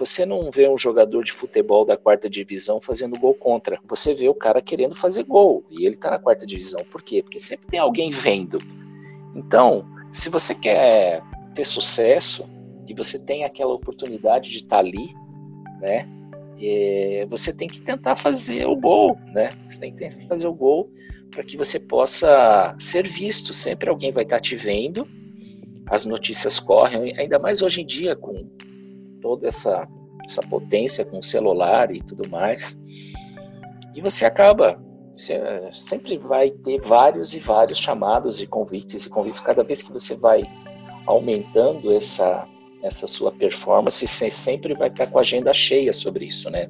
você não vê um jogador de futebol da quarta divisão fazendo gol contra. Você vê o cara querendo fazer gol e ele tá na quarta divisão. Por quê? Porque sempre tem alguém vendo. Então, se você quer ter sucesso e você tem aquela oportunidade de estar tá ali, né? É, você tem que tentar fazer o gol, né? Você tem que tentar fazer o gol para que você possa ser visto. Sempre alguém vai estar tá te vendo. As notícias correm, ainda mais hoje em dia com toda essa essa potência com celular e tudo mais. E você acaba você sempre vai ter vários e vários chamados e convites e convites cada vez que você vai aumentando essa essa sua performance, você sempre vai estar com a agenda cheia sobre isso, né?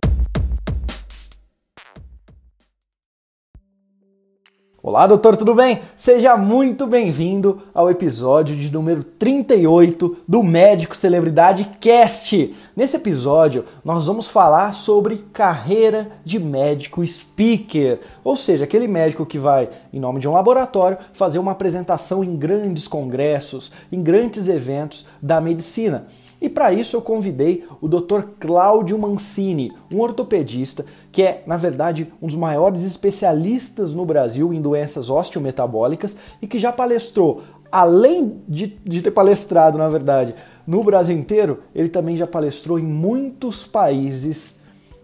Olá, doutor, tudo bem? Seja muito bem-vindo ao episódio de número 38 do Médico Celebridade Cast. Nesse episódio, nós vamos falar sobre carreira de médico speaker, ou seja, aquele médico que vai, em nome de um laboratório, fazer uma apresentação em grandes congressos, em grandes eventos da medicina. E para isso eu convidei o Dr. Cláudio Mancini, um ortopedista que é, na verdade, um dos maiores especialistas no Brasil em doenças osteometabólicas e que já palestrou, além de, de ter palestrado, na verdade, no Brasil inteiro, ele também já palestrou em muitos países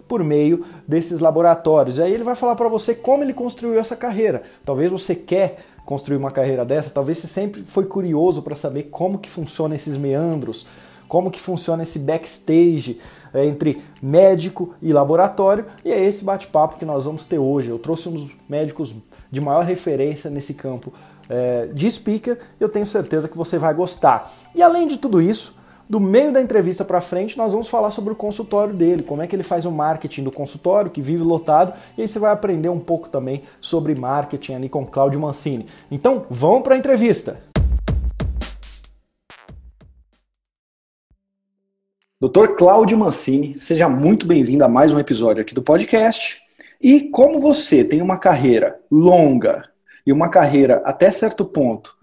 por meio desses laboratórios. E aí ele vai falar para você como ele construiu essa carreira. Talvez você quer construir uma carreira dessa, talvez você sempre foi curioso para saber como que funciona esses meandros, como que funciona esse backstage é, entre médico e laboratório, e é esse bate-papo que nós vamos ter hoje. Eu trouxe um dos médicos de maior referência nesse campo é, de speaker, eu tenho certeza que você vai gostar. E além de tudo isso, do meio da entrevista para frente, nós vamos falar sobre o consultório dele, como é que ele faz o marketing do consultório, que vive lotado, e aí você vai aprender um pouco também sobre marketing ali com Cláudio Mancini. Então, vamos para a entrevista! Doutor Cláudio Mancini, seja muito bem-vindo a mais um episódio aqui do podcast. E como você tem uma carreira longa e uma carreira até certo ponto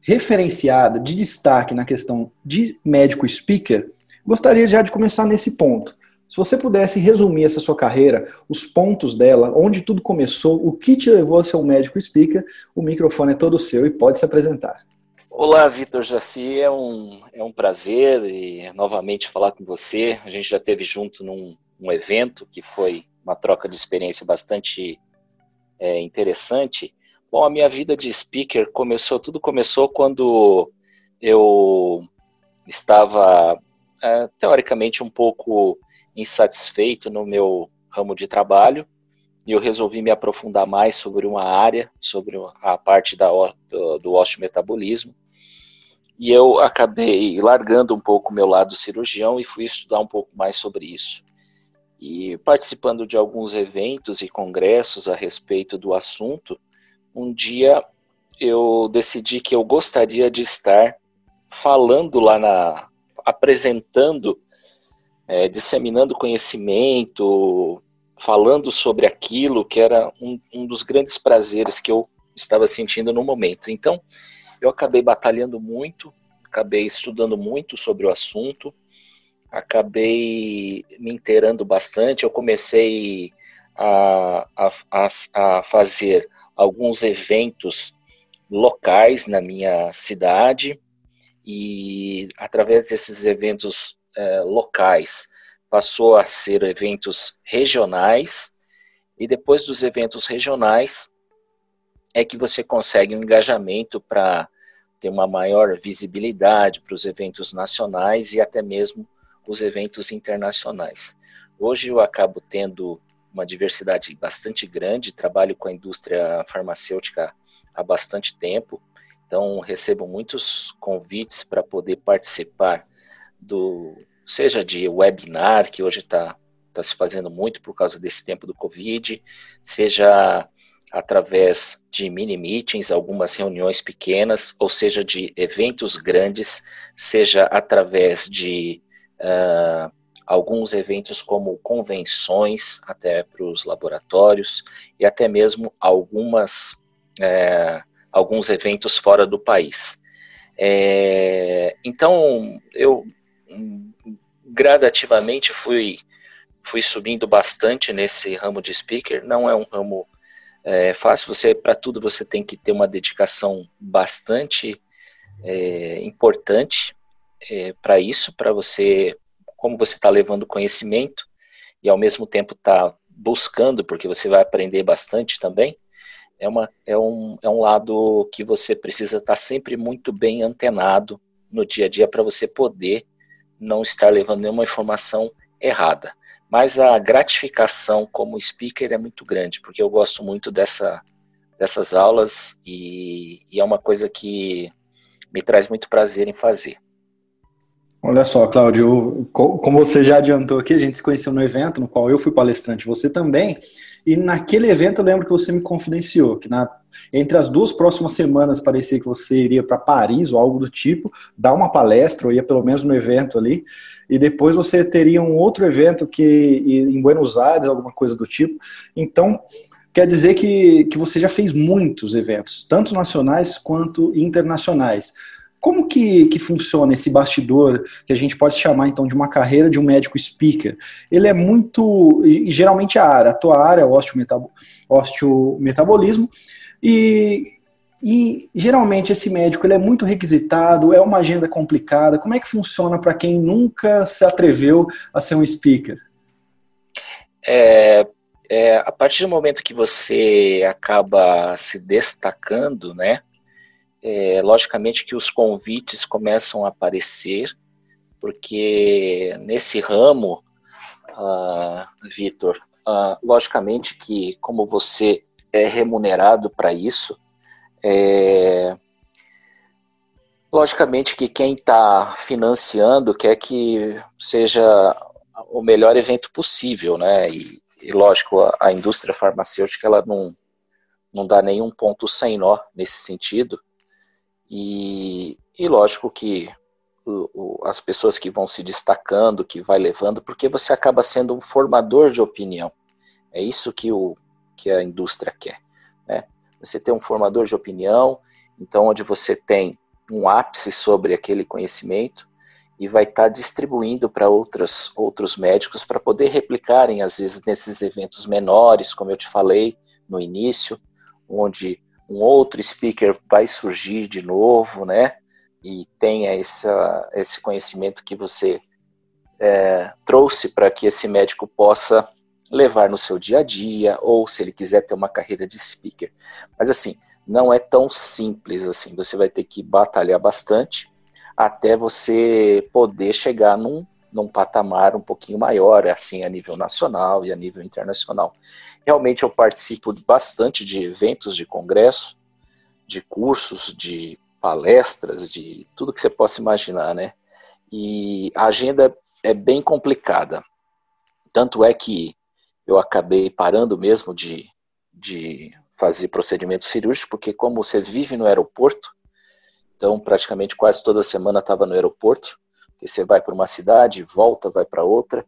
referenciada, de destaque na questão de médico speaker, gostaria já de começar nesse ponto. Se você pudesse resumir essa sua carreira, os pontos dela, onde tudo começou, o que te levou a ser um médico speaker, o microfone é todo seu e pode se apresentar. Olá, Vitor Jaci, é um, é um prazer e novamente falar com você. A gente já teve junto num um evento que foi uma troca de experiência bastante é, interessante. Bom, a minha vida de speaker começou, tudo começou quando eu estava é, teoricamente um pouco insatisfeito no meu ramo de trabalho e eu resolvi me aprofundar mais sobre uma área, sobre a parte da, do, osteometabolismo e eu acabei largando um pouco o meu lado cirurgião e fui estudar um pouco mais sobre isso. E participando de alguns eventos e congressos a respeito do assunto, um dia eu decidi que eu gostaria de estar falando lá na. apresentando, é, disseminando conhecimento, falando sobre aquilo que era um, um dos grandes prazeres que eu estava sentindo no momento. Então, eu acabei batalhando muito, acabei estudando muito sobre o assunto, acabei me inteirando bastante. Eu comecei a, a, a fazer alguns eventos locais na minha cidade e através desses eventos é, locais passou a ser eventos regionais e depois dos eventos regionais é que você consegue um engajamento para ter uma maior visibilidade para os eventos nacionais e até mesmo os eventos internacionais. Hoje eu acabo tendo uma diversidade bastante grande, trabalho com a indústria farmacêutica há bastante tempo, então recebo muitos convites para poder participar do, seja de webinar, que hoje está tá se fazendo muito por causa desse tempo do Covid, seja através de mini meetings, algumas reuniões pequenas, ou seja, de eventos grandes, seja através de uh, alguns eventos como convenções, até para os laboratórios, e até mesmo algumas, uh, alguns eventos fora do país. É, então, eu gradativamente fui, fui subindo bastante nesse ramo de speaker. Não é um ramo é, fácil, você para tudo você tem que ter uma dedicação bastante é, importante é, para isso, para você, como você está levando conhecimento e ao mesmo tempo está buscando, porque você vai aprender bastante também, é, uma, é, um, é um lado que você precisa estar tá sempre muito bem antenado no dia a dia para você poder não estar levando nenhuma informação errada. Mas a gratificação como speaker é muito grande, porque eu gosto muito dessa, dessas aulas e, e é uma coisa que me traz muito prazer em fazer. Olha só, Cláudio, como você já adiantou aqui, a gente se conheceu no evento no qual eu fui palestrante, você também, e naquele evento eu lembro que você me confidenciou que na, entre as duas próximas semanas parecia que você iria para Paris ou algo do tipo, dar uma palestra, ou ia pelo menos no evento ali, e depois você teria um outro evento que em Buenos Aires, alguma coisa do tipo. Então, quer dizer que, que você já fez muitos eventos, tanto nacionais quanto internacionais. Como que, que funciona esse bastidor, que a gente pode chamar então de uma carreira de um médico speaker? Ele é muito, e, geralmente a área, a tua área é osteometabolismo, e, e geralmente esse médico ele é muito requisitado, é uma agenda complicada. Como é que funciona para quem nunca se atreveu a ser um speaker? É, é, a partir do momento que você acaba se destacando, né? é, logicamente que os convites começam a aparecer, porque nesse ramo, uh, Vitor, uh, logicamente que como você é remunerado para isso, é, logicamente que quem está financiando quer que seja o melhor evento possível, né? E, e lógico, a, a indústria farmacêutica ela não, não dá nenhum ponto sem nó nesse sentido. E, e lógico que o, o, as pessoas que vão se destacando, que vai levando, porque você acaba sendo um formador de opinião. É isso que, o, que a indústria quer. Né? Você tem um formador de opinião, então onde você tem um ápice sobre aquele conhecimento e vai estar tá distribuindo para outros, outros médicos para poder replicarem, às vezes, nesses eventos menores, como eu te falei no início, onde um outro speaker vai surgir de novo, né? E tenha essa, esse conhecimento que você é, trouxe para que esse médico possa levar no seu dia a dia, ou se ele quiser ter uma carreira de speaker. Mas assim, não é tão simples assim. Você vai ter que batalhar bastante até você poder chegar num, num patamar um pouquinho maior, assim, a nível nacional e a nível internacional. Realmente eu participo bastante de eventos de congresso, de cursos, de palestras, de tudo que você possa imaginar, né? E a agenda é bem complicada. Tanto é que eu acabei parando mesmo de, de fazer procedimentos cirúrgicos, porque como você vive no aeroporto, então praticamente quase toda semana estava no aeroporto, você vai para uma cidade, volta, vai para outra,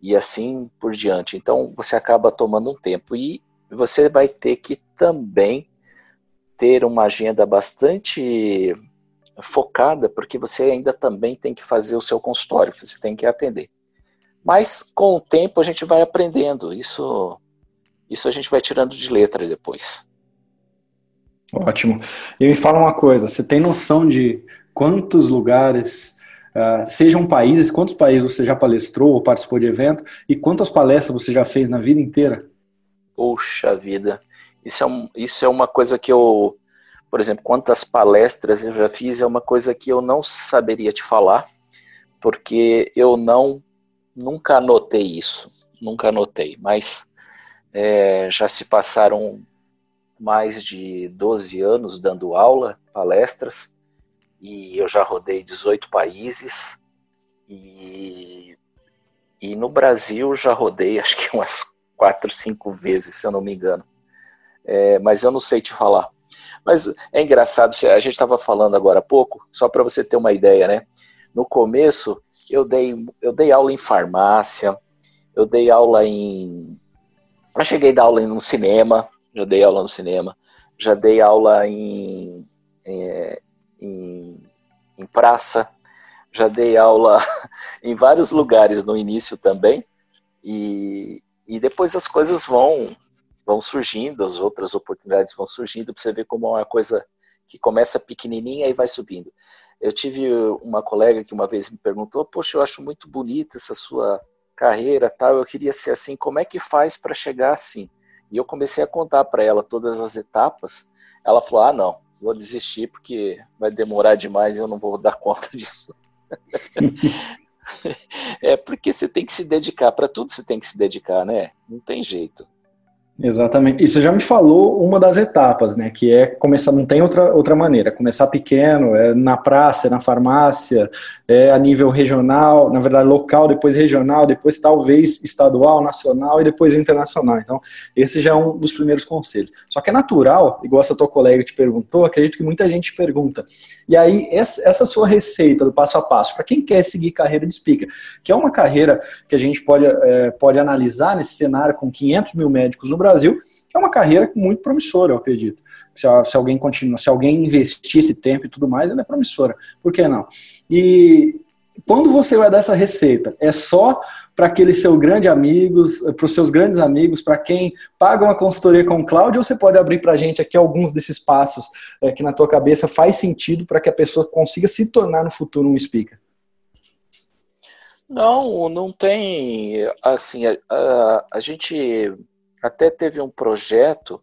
e assim por diante. Então você acaba tomando um tempo e você vai ter que também ter uma agenda bastante focada, porque você ainda também tem que fazer o seu consultório, você tem que atender. Mas com o tempo a gente vai aprendendo, isso, isso a gente vai tirando de letra depois. Ótimo. E me fala uma coisa, você tem noção de quantos lugares Uh, sejam países, quantos países você já palestrou ou participou de evento e quantas palestras você já fez na vida inteira? Poxa vida, isso é, um, isso é uma coisa que eu, por exemplo, quantas palestras eu já fiz é uma coisa que eu não saberia te falar, porque eu não nunca anotei isso, nunca anotei, mas é, já se passaram mais de 12 anos dando aula, palestras, e eu já rodei 18 países e, e no Brasil já rodei acho que umas quatro, cinco vezes, se eu não me engano. É, mas eu não sei te falar. Mas é engraçado, a gente estava falando agora há pouco, só para você ter uma ideia, né? No começo, eu dei, eu dei aula em farmácia, eu dei aula em. Eu cheguei a dar aula em um cinema, já dei aula no cinema, já dei aula em, é, em, em praça, já dei aula em vários lugares no início também, e, e depois as coisas vão, vão surgindo, as outras oportunidades vão surgindo, para você ver como é uma coisa que começa pequenininha e vai subindo. Eu tive uma colega que uma vez me perguntou: Poxa, eu acho muito bonita essa sua carreira, tal. Eu queria ser assim. Como é que faz para chegar assim? E eu comecei a contar para ela todas as etapas. Ela falou: Ah, não, vou desistir porque vai demorar demais e eu não vou dar conta disso. é porque você tem que se dedicar para tudo. Você tem que se dedicar, né? Não tem jeito. Exatamente. E você já me falou uma das etapas, né? Que é começar, não tem outra, outra maneira. Começar pequeno, é na praça, é na farmácia, é a nível regional, na verdade local, depois regional, depois talvez estadual, nacional e depois internacional. Então, esse já é um dos primeiros conselhos. Só que é natural, igual essa tua colega te perguntou, acredito que muita gente pergunta. E aí, essa sua receita do passo a passo, para quem quer seguir carreira de speaker, que é uma carreira que a gente pode, é, pode analisar nesse cenário com 500 mil médicos no Brasil, é uma carreira muito promissora, eu acredito. Se, se, alguém continua, se alguém investir esse tempo e tudo mais, ela é promissora. Por que não? E quando você vai dar essa receita, é só para aqueles seus grandes amigos, para os seus grandes amigos, para quem paga uma consultoria com o Cláudio, ou você pode abrir para a gente aqui alguns desses passos é, que na tua cabeça faz sentido para que a pessoa consiga se tornar no futuro um speaker? Não, não tem. Assim, a, a, a gente até teve um projeto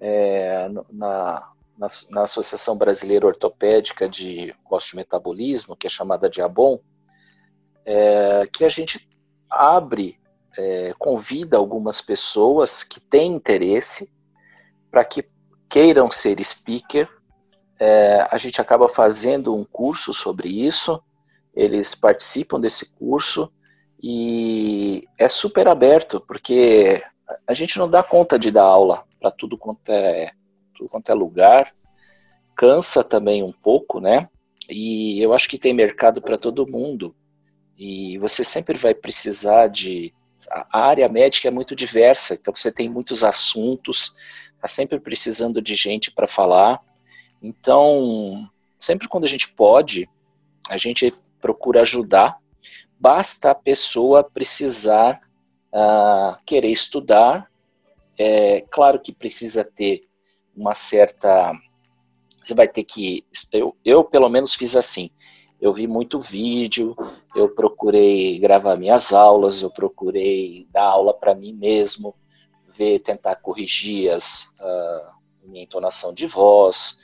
é, na, na, na, Associação Brasileira Ortopédica de Metabolismo, que é chamada de ABOM, é, que a gente abre, é, convida algumas pessoas que têm interesse para que queiram ser speaker. É, a gente acaba fazendo um curso sobre isso, eles participam desse curso e é super aberto, porque a gente não dá conta de dar aula para tudo quanto é tudo quanto é lugar, cansa também um pouco, né? E eu acho que tem mercado para todo mundo. E você sempre vai precisar de a área médica é muito diversa, então você tem muitos assuntos, está sempre precisando de gente para falar. Então, sempre quando a gente pode, a gente procura ajudar. Basta a pessoa precisar uh, querer estudar. É claro que precisa ter uma certa. Você vai ter que. Eu, eu, pelo menos, fiz assim. Eu vi muito vídeo, eu procurei gravar minhas aulas, eu procurei dar aula para mim mesmo, ver, tentar corrigir as, uh, minha entonação de voz.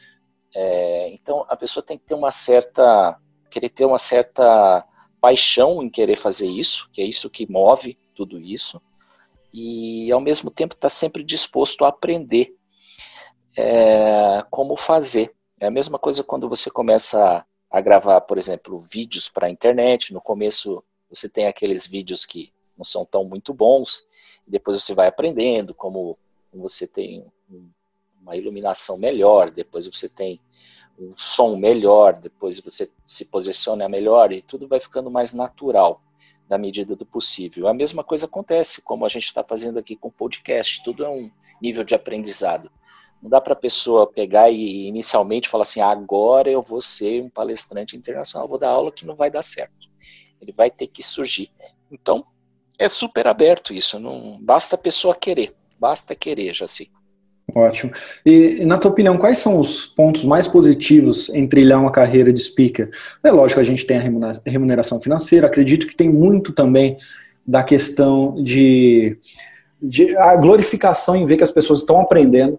É, então, a pessoa tem que ter uma certa. querer ter uma certa paixão em querer fazer isso, que é isso que move tudo isso, e ao mesmo tempo está sempre disposto a aprender é, como fazer. É a mesma coisa quando você começa a, a gravar, por exemplo, vídeos para a internet. No começo você tem aqueles vídeos que não são tão muito bons, depois você vai aprendendo como você tem uma iluminação melhor, depois você tem um som melhor, depois você se posiciona melhor e tudo vai ficando mais natural na medida do possível. A mesma coisa acontece, como a gente está fazendo aqui com o podcast, tudo é um nível de aprendizado. Não dá para a pessoa pegar e inicialmente falar assim, agora eu vou ser um palestrante internacional, vou dar aula que não vai dar certo. Ele vai ter que surgir. Então, é super aberto isso, não basta a pessoa querer, basta querer, já. Ótimo. E, na tua opinião, quais são os pontos mais positivos em trilhar uma carreira de speaker? É lógico, a gente tem a remuneração financeira, acredito que tem muito também da questão de, de a glorificação em ver que as pessoas estão aprendendo,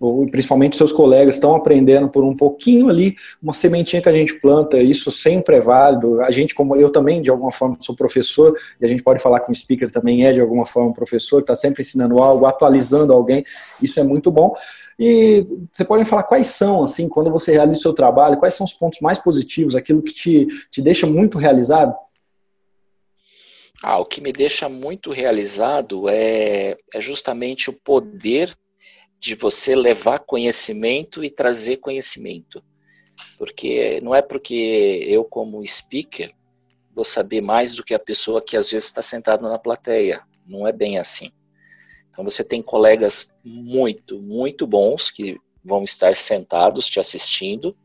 ou principalmente seus colegas estão aprendendo por um pouquinho ali, uma sementinha que a gente planta, isso sempre é válido. A gente, como eu também, de alguma forma, sou professor, e a gente pode falar que o speaker também é, de alguma forma, um professor, está sempre ensinando algo, atualizando alguém, isso é muito bom. E você pode falar quais são, assim, quando você realiza o seu trabalho, quais são os pontos mais positivos, aquilo que te, te deixa muito realizado? Ah, o que me deixa muito realizado é, é justamente o poder de você levar conhecimento e trazer conhecimento. Porque não é porque eu, como speaker, vou saber mais do que a pessoa que às vezes está sentada na plateia. Não é bem assim. Então você tem colegas muito, muito bons que vão estar sentados te assistindo.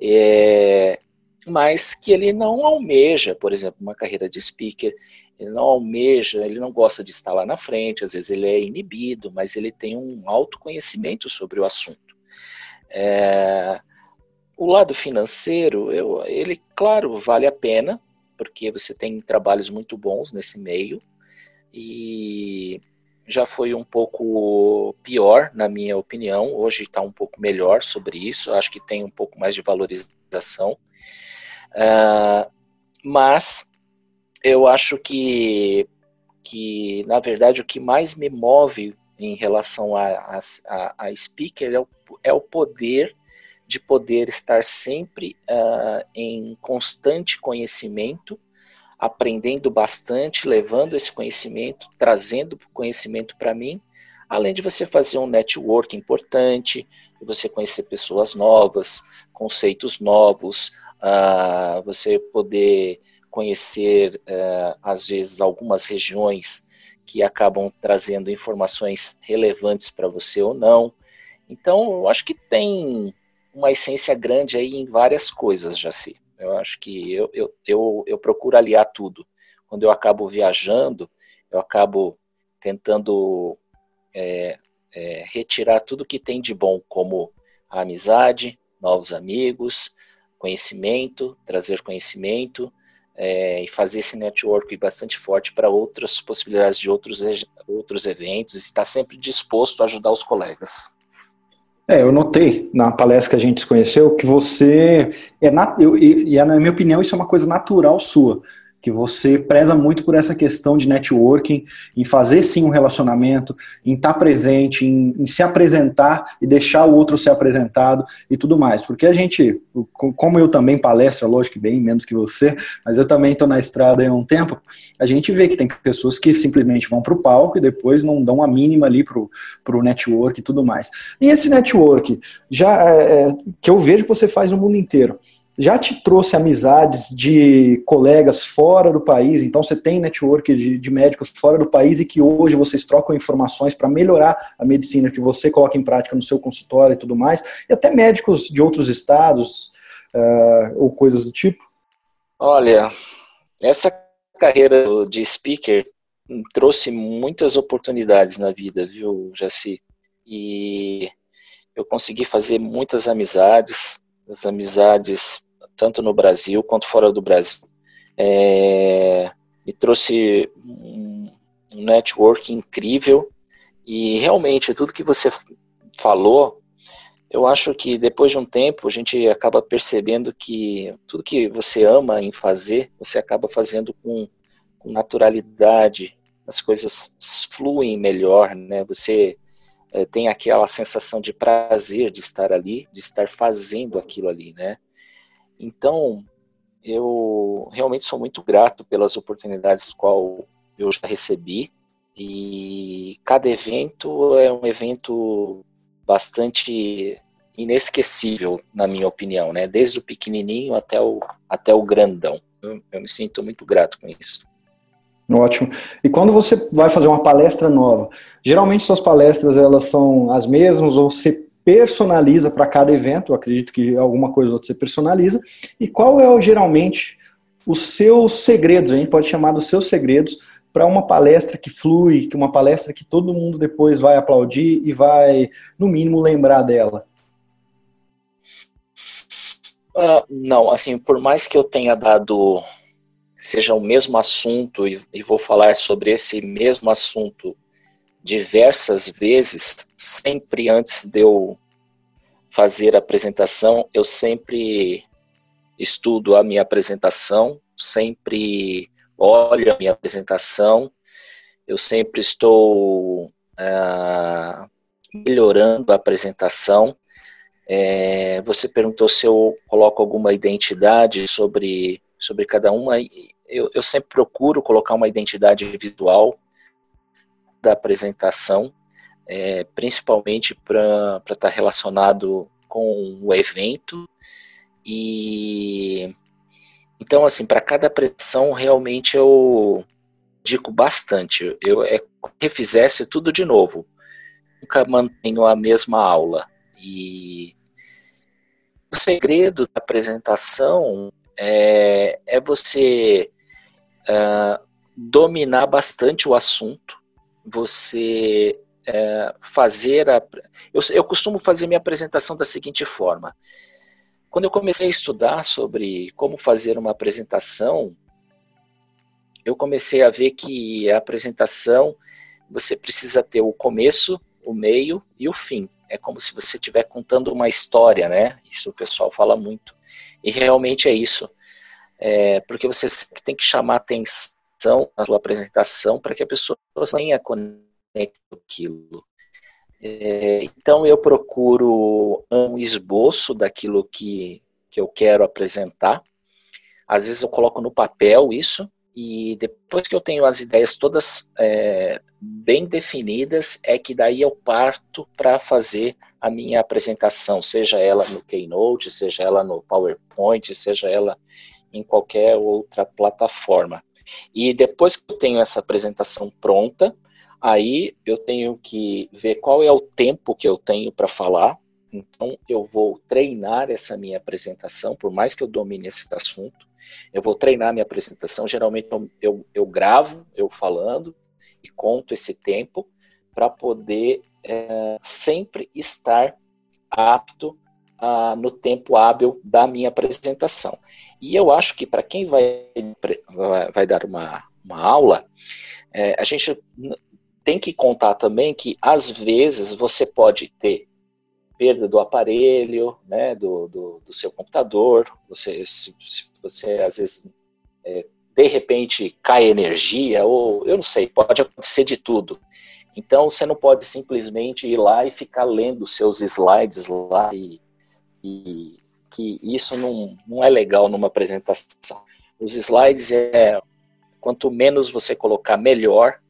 É, mas que ele não almeja, por exemplo, uma carreira de speaker, ele não almeja, ele não gosta de estar lá na frente, às vezes ele é inibido, mas ele tem um autoconhecimento sobre o assunto. É, o lado financeiro, eu, ele, claro, vale a pena, porque você tem trabalhos muito bons nesse meio, e já foi um pouco pior, na minha opinião. Hoje está um pouco melhor sobre isso. Acho que tem um pouco mais de valorização. Uh, mas eu acho que, que, na verdade, o que mais me move em relação a, a, a speaker é o, é o poder de poder estar sempre uh, em constante conhecimento, aprendendo bastante, levando esse conhecimento, trazendo conhecimento para mim, além de você fazer um network importante, você conhecer pessoas novas, conceitos novos, uh, você poder conhecer, uh, às vezes, algumas regiões que acabam trazendo informações relevantes para você ou não. Então, eu acho que tem uma essência grande aí em várias coisas, Jaci. Eu acho que eu, eu, eu, eu procuro aliar tudo. Quando eu acabo viajando, eu acabo tentando é, é, retirar tudo que tem de bom, como a amizade, novos amigos, conhecimento, trazer conhecimento é, e fazer esse network bastante forte para outras possibilidades de outros, outros eventos, estar sempre disposto a ajudar os colegas. É, eu notei na palestra que a gente se conheceu que você é nat... eu, e, e, na minha opinião isso é uma coisa natural sua que você preza muito por essa questão de networking, em fazer sim um relacionamento, em estar presente, em, em, se apresentar e deixar o outro ser apresentado e tudo mais. Porque a gente, como eu também palestro, lógico que bem menos que você, mas eu também estou na estrada há um tempo, a gente vê que tem pessoas que simplesmente vão para o palco e depois não dão a mínima ali para o network e tudo mais. E esse network, já é, é, que eu vejo que você faz no mundo inteiro, já te trouxe amizades de colegas fora do país, então você tem network de, de médicos fora do país e que hoje vocês trocam informações para melhorar a medicina que você coloca em prática no seu consultório e tudo mais, e até médicos de outros estados uh, ou coisas do tipo? Olha, essa carreira de speaker trouxe muitas oportunidades na vida, viu, Jaci? E eu consegui fazer muitas amizades, as amizades tanto no Brasil quanto fora do Brasil. É, me trouxe um, network incrível e realmente tudo que você falou, eu acho que depois de um tempo a gente acaba percebendo que tudo que você ama em fazer, você acaba fazendo com, com naturalidade, as coisas fluem melhor, né? Você é, tem aquela sensação de prazer de estar ali, de estar fazendo aquilo ali, né? Então, eu realmente sou muito grato pelas oportunidades qual eu já recebi e cada evento é um evento bastante inesquecível, na minha opinião, né? Desde o pequenininho até o, até o grandão. Eu, eu me sinto muito grato com isso. Ótimo. E quando você vai fazer uma palestra nova, geralmente suas palestras elas são as mesmas ou você personaliza para cada evento, eu acredito que alguma coisa ou outra você personaliza, e qual é geralmente os seus segredos, a gente pode chamar dos seus segredos, para uma palestra que flui, que uma palestra que todo mundo depois vai aplaudir e vai, no mínimo, lembrar dela? Uh, não, assim, por mais que eu tenha dado, seja o mesmo assunto, e, e vou falar sobre esse mesmo assunto diversas vezes, sempre antes de eu fazer a apresentação, eu sempre estudo a minha apresentação, sempre olho a minha apresentação, eu sempre estou ah, melhorando a apresentação. É, você perguntou se eu coloco alguma identidade sobre, sobre cada uma. Eu, eu sempre procuro colocar uma identidade visual da apresentação, é, principalmente para estar tá relacionado com o evento. E então, assim, para cada apresentação, realmente eu digo bastante. Eu é refizesse tudo de novo. Nunca mantenho a mesma aula. E o segredo da apresentação é, é você uh, dominar bastante o assunto, você uh, fazer a. Eu, eu costumo fazer minha apresentação da seguinte forma. Quando eu comecei a estudar sobre como fazer uma apresentação, eu comecei a ver que a apresentação você precisa ter o começo, o meio e o fim. É como se você estiver contando uma história, né? Isso o pessoal fala muito. E realmente é isso. É, porque você tem que chamar atenção na sua apresentação para que a pessoa tenha conectado aquilo. É, então eu procuro um esboço daquilo que, que eu quero apresentar. Às vezes eu coloco no papel isso, e depois que eu tenho as ideias todas é, bem definidas, é que daí eu parto para fazer a minha apresentação, seja ela no Keynote, seja ela no PowerPoint, seja ela em qualquer outra plataforma. E depois que eu tenho essa apresentação pronta, aí eu tenho que ver qual é o tempo que eu tenho para falar. Então eu vou treinar essa minha apresentação, por mais que eu domine esse assunto eu vou treinar minha apresentação, geralmente eu, eu, eu gravo eu falando e conto esse tempo para poder é, sempre estar apto a, no tempo hábil da minha apresentação. E eu acho que para quem vai, vai dar uma, uma aula, é, a gente tem que contar também que às vezes você pode ter perda do aparelho, né, do, do, do seu computador, você, se, se você às vezes é, de repente cai energia, ou eu não sei, pode acontecer de tudo. Então você não pode simplesmente ir lá e ficar lendo seus slides lá e, e que isso não, não é legal numa apresentação. Os slides é quanto menos você colocar melhor.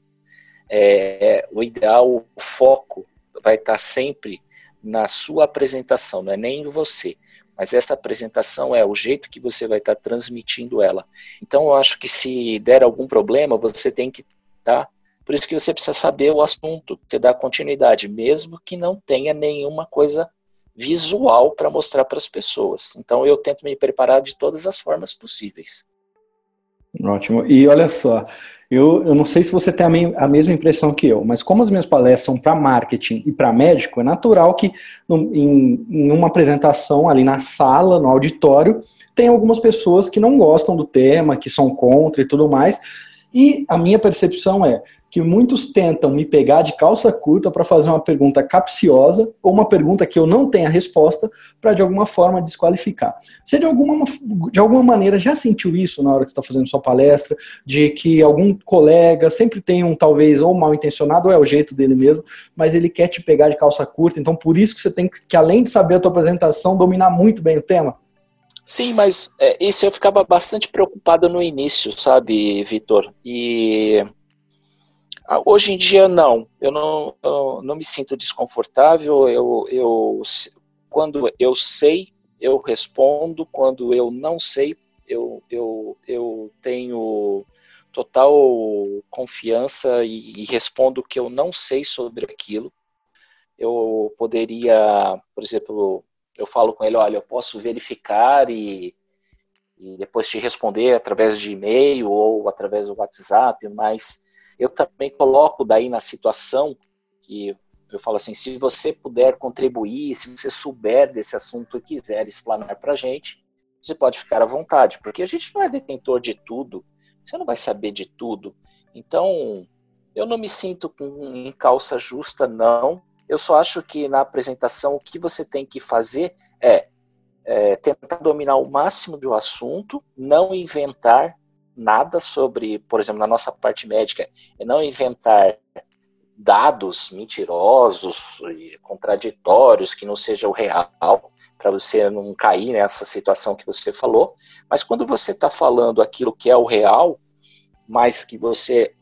É, o ideal, o foco vai estar sempre na sua apresentação, não é nem em você, mas essa apresentação é o jeito que você vai estar transmitindo ela. Então eu acho que se der algum problema, você tem que tá por isso que você precisa saber o assunto, você dá continuidade, mesmo que não tenha nenhuma coisa visual para mostrar para as pessoas. Então eu tento me preparar de todas as formas possíveis. Ótimo. E olha só, eu, eu não sei se você tem a, a mesma impressão que eu, mas como as minhas palestras são para marketing e para médico, é natural que no, em, em uma apresentação ali na sala, no auditório, tem algumas pessoas que não gostam do tema, que são contra e tudo mais. E a minha percepção é, que muitos tentam me pegar de calça curta para fazer uma pergunta capciosa ou uma pergunta que eu não tenha resposta para de alguma forma desqualificar. Você de alguma, de alguma maneira já sentiu isso na hora que está fazendo sua palestra, de que algum colega sempre tem um talvez ou mal intencionado ou é o jeito dele mesmo, mas ele quer te pegar de calça curta, então por isso que você tem que, além de saber a tua apresentação, dominar muito bem o tema? Sim, mas é, isso eu ficava bastante preocupado no início, sabe, Vitor? E hoje em dia, não. Eu não, eu não me sinto desconfortável. Eu, eu, quando eu sei, eu respondo. Quando eu não sei, eu, eu, eu tenho total confiança e, e respondo que eu não sei sobre aquilo. Eu poderia, por exemplo, eu falo com ele, olha, eu posso verificar e, e depois te responder através de e-mail ou através do WhatsApp, mas eu também coloco daí na situação que eu falo assim, se você puder contribuir, se você souber desse assunto e quiser explanar para a gente, você pode ficar à vontade, porque a gente não é detentor de tudo, você não vai saber de tudo. Então, eu não me sinto com, em calça justa, não. Eu só acho que na apresentação o que você tem que fazer é, é tentar dominar o máximo do assunto, não inventar nada sobre, por exemplo, na nossa parte médica, é não inventar dados mentirosos e contraditórios que não seja o real, para você não cair nessa situação que você falou. Mas quando você está falando aquilo que é o real, mas que você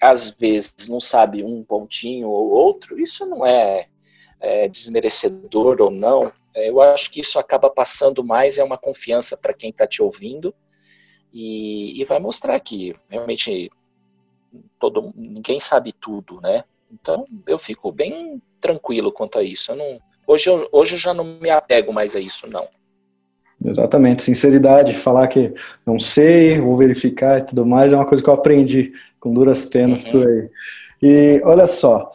às vezes não sabe um pontinho ou outro, isso não é, é desmerecedor ou não. É, eu acho que isso acaba passando mais é uma confiança para quem está te ouvindo e, e vai mostrar que realmente todo, ninguém sabe tudo, né? Então eu fico bem tranquilo quanto a isso. Eu não, hoje, eu, hoje eu já não me apego mais a isso, não. Exatamente, sinceridade, falar que não sei, vou verificar e tudo mais, é uma coisa que eu aprendi com duras penas uhum. por aí. E olha só,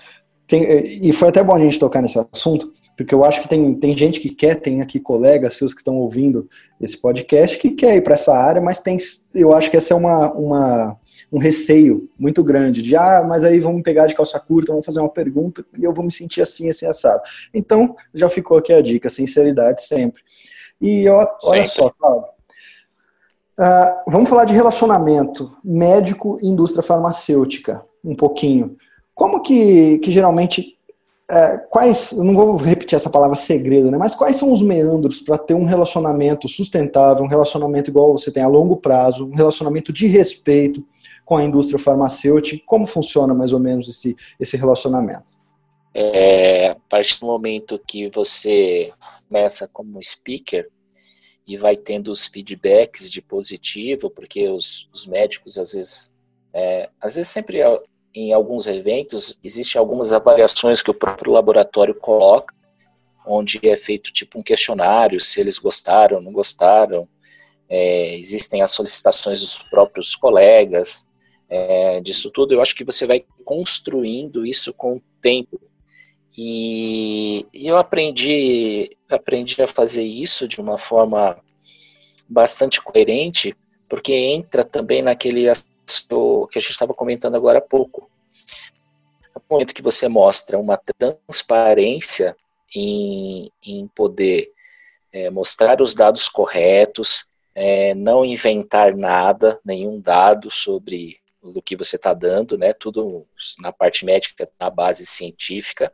tem, e foi até bom a gente tocar nesse assunto, porque eu acho que tem, tem gente que quer, tem aqui colegas seus que estão ouvindo esse podcast que quer ir para essa área, mas tem, eu acho que essa é uma, uma, um receio muito grande de, ah, mas aí vamos pegar de calça curta, vamos fazer uma pergunta e eu vou me sentir assim, assim, assado. Então, já ficou aqui a dica, sinceridade sempre. E ó, olha só, Cláudio. Uh, vamos falar de relacionamento médico e indústria farmacêutica, um pouquinho. Como que, que geralmente, quais, não vou repetir essa palavra segredo, né, mas quais são os meandros para ter um relacionamento sustentável, um relacionamento igual você tem a longo prazo, um relacionamento de respeito com a indústria farmacêutica? Como funciona mais ou menos esse, esse relacionamento? É, a partir do momento que você começa como speaker e vai tendo os feedbacks de positivo, porque os, os médicos às vezes, é, às vezes sempre em alguns eventos existem algumas avaliações que o próprio laboratório coloca, onde é feito tipo um questionário, se eles gostaram, não gostaram, é, existem as solicitações dos próprios colegas, é, disso tudo, eu acho que você vai construindo isso com o tempo. E eu aprendi, aprendi a fazer isso de uma forma bastante coerente, porque entra também naquele aspecto que a gente estava comentando agora há pouco. No momento que você mostra uma transparência em, em poder é, mostrar os dados corretos, é, não inventar nada, nenhum dado sobre o que você está dando, né? Tudo na parte médica, na base científica,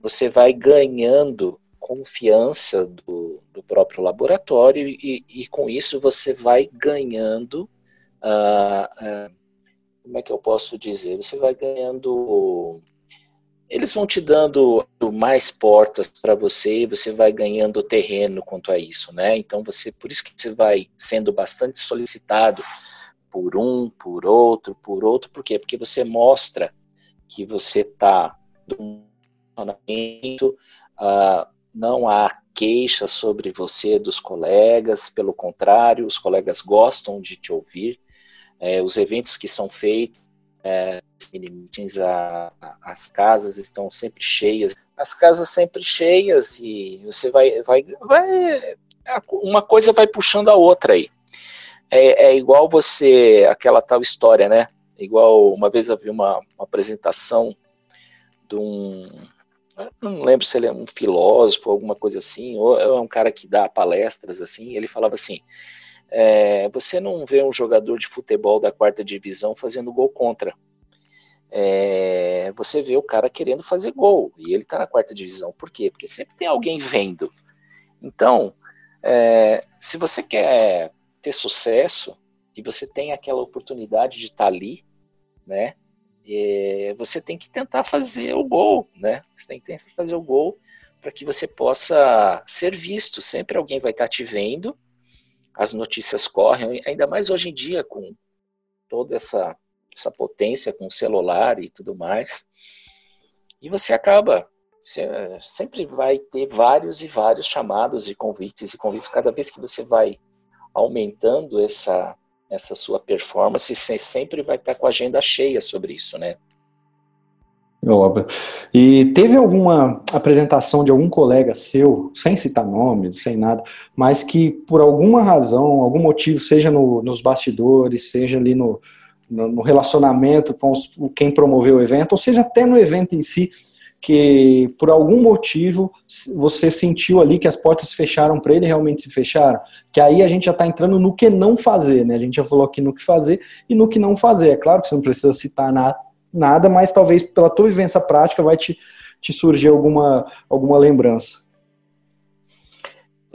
você vai ganhando confiança do, do próprio laboratório e, e, com isso você vai ganhando, uh, uh, como é que eu posso dizer? Você vai ganhando, eles vão te dando mais portas para você, você vai ganhando terreno quanto a isso, né? Então você, por isso que você vai sendo bastante solicitado por um, por outro, por outro, por quê? Porque você mostra que você está relacionamento, uh, não há queixa sobre você dos colegas, pelo contrário, os colegas gostam de te ouvir. É, os eventos que são feitos, é, a, as casas estão sempre cheias, as casas sempre cheias e você vai, vai, vai uma coisa vai puxando a outra aí. É, é igual você, aquela tal história, né? Igual uma vez eu vi uma, uma apresentação de um, não lembro se ele é um filósofo, alguma coisa assim, ou é um cara que dá palestras assim, ele falava assim, é, você não vê um jogador de futebol da quarta divisão fazendo gol contra. É, você vê o cara querendo fazer gol, e ele está na quarta divisão. Por quê? Porque sempre tem alguém vendo. Então, é, se você quer ter sucesso, e você tem aquela oportunidade de estar tá ali, né? é, você tem que tentar fazer o gol, né? Você tem que tentar fazer o gol para que você possa ser visto. Sempre alguém vai estar te vendo, as notícias correm, ainda mais hoje em dia com toda essa, essa potência com o celular e tudo mais. E você acaba, você sempre vai ter vários e vários chamados e convites e convites. Cada vez que você vai aumentando essa essa sua performance, você sempre vai estar com a agenda cheia sobre isso, né? Óbvio. E teve alguma apresentação de algum colega seu, sem citar nomes, sem nada, mas que por alguma razão, algum motivo, seja no, nos bastidores, seja ali no, no, no relacionamento com os, quem promoveu o evento, ou seja até no evento em si, que por algum motivo você sentiu ali que as portas se fecharam para ele realmente se fecharam, que aí a gente já está entrando no que não fazer, né? A gente já falou aqui no que fazer e no que não fazer. É claro que você não precisa citar nada, nada mas talvez pela tua vivência prática vai te, te surgir alguma, alguma lembrança.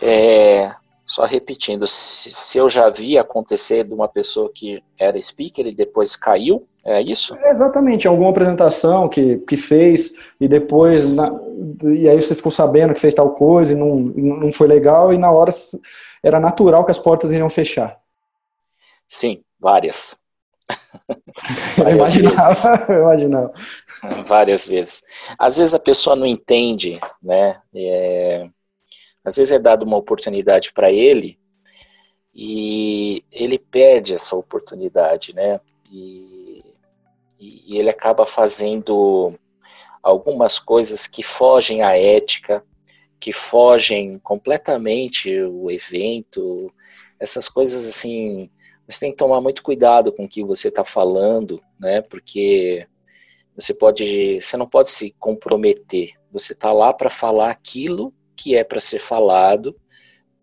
É, só repetindo, se, se eu já vi acontecer de uma pessoa que era speaker e depois caiu, é isso? É, exatamente, alguma apresentação que, que fez e depois, na, e aí você ficou sabendo que fez tal coisa e não, não foi legal e na hora era natural que as portas iriam fechar. Sim, várias. eu imaginava, eu imaginava. Várias vezes. Às vezes a pessoa não entende, né? É, às vezes é dado uma oportunidade para ele e ele perde essa oportunidade, né? E, e ele acaba fazendo algumas coisas que fogem à ética, que fogem completamente o evento, essas coisas assim, você tem que tomar muito cuidado com o que você está falando, né? Porque você pode, você não pode se comprometer. Você está lá para falar aquilo que é para ser falado.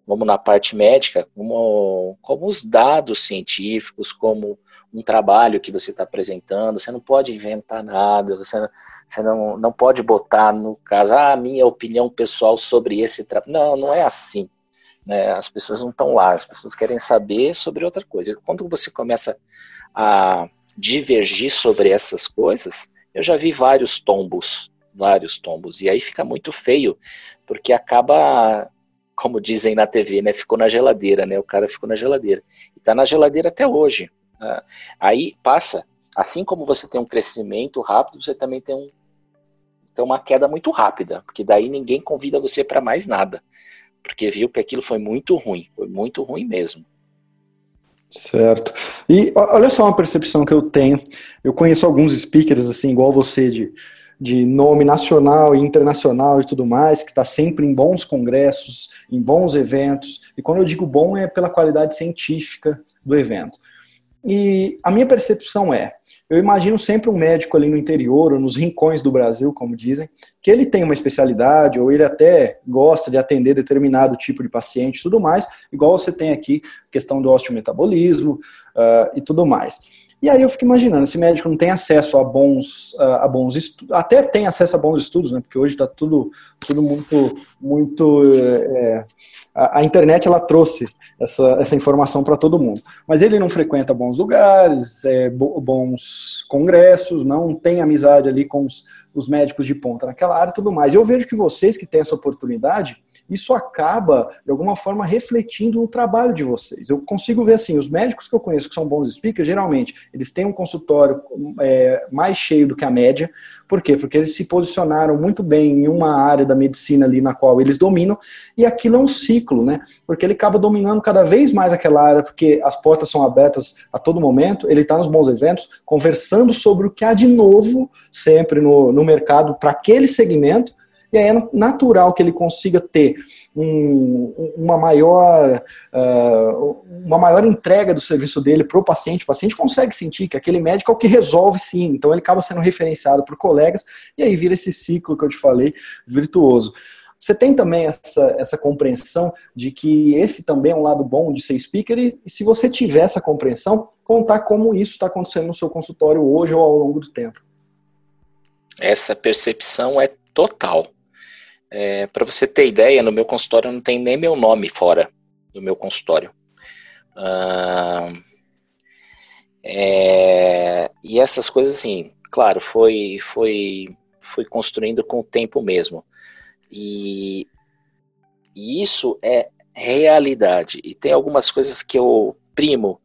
Vamos na parte médica, como, como os dados científicos, como um trabalho que você está apresentando, você não pode inventar nada, você, não, você não, não pode botar no caso, ah, minha opinião pessoal sobre esse trabalho. Não, não é assim. Né? As pessoas não estão lá, as pessoas querem saber sobre outra coisa. Quando você começa a divergir sobre essas coisas, eu já vi vários tombos, vários tombos, e aí fica muito feio, porque acaba, como dizem na TV, né, ficou na geladeira, né, o cara ficou na geladeira, e está na geladeira até hoje, né? Aí passa, assim como você tem um crescimento rápido, você também tem, um, tem uma queda muito rápida, porque daí ninguém convida você para mais nada, porque viu que aquilo foi muito ruim, foi muito ruim mesmo. Certo. E olha só uma percepção que eu tenho. Eu conheço alguns speakers, assim, igual você, de, de nome nacional e internacional e tudo mais, que está sempre em bons congressos, em bons eventos. E quando eu digo bom, é pela qualidade científica do evento. E a minha percepção é, eu imagino sempre um médico ali no interior, ou nos rincões do Brasil, como dizem, que ele tem uma especialidade, ou ele até gosta de atender determinado tipo de paciente e tudo mais, igual você tem aqui, questão do osteometabolismo uh, e tudo mais. E aí eu fico imaginando, esse médico não tem acesso a bons, a bons estudos, até tem acesso a bons estudos, né? Porque hoje está tudo, tudo muito, muito. É, a, a, internet ela trouxe essa, essa informação para todo mundo. Mas ele não frequenta bons lugares, é, bons congressos, não tem amizade ali com os, os médicos de ponta naquela área tudo mais. Eu vejo que vocês que têm essa oportunidade isso acaba, de alguma forma, refletindo no trabalho de vocês. Eu consigo ver assim, os médicos que eu conheço que são bons speakers, geralmente, eles têm um consultório é, mais cheio do que a média. Por quê? Porque eles se posicionaram muito bem em uma área da medicina ali na qual eles dominam, e aquilo é um ciclo, né? Porque ele acaba dominando cada vez mais aquela área, porque as portas são abertas a todo momento, ele está nos bons eventos, conversando sobre o que há de novo sempre no, no mercado para aquele segmento, e aí é natural que ele consiga ter um, uma, maior, uh, uma maior entrega do serviço dele para o paciente. O paciente consegue sentir que aquele médico é o que resolve sim, então ele acaba sendo referenciado por colegas e aí vira esse ciclo que eu te falei, virtuoso. Você tem também essa, essa compreensão de que esse também é um lado bom de ser speaker e, e se você tiver essa compreensão, contar como isso está acontecendo no seu consultório hoje ou ao longo do tempo. Essa percepção é total. É, Para você ter ideia, no meu consultório não tem nem meu nome fora do meu consultório. Ah, é, e essas coisas, assim, claro, foi, foi, foi construindo com o tempo mesmo. E, e isso é realidade. E tem algumas coisas que eu primo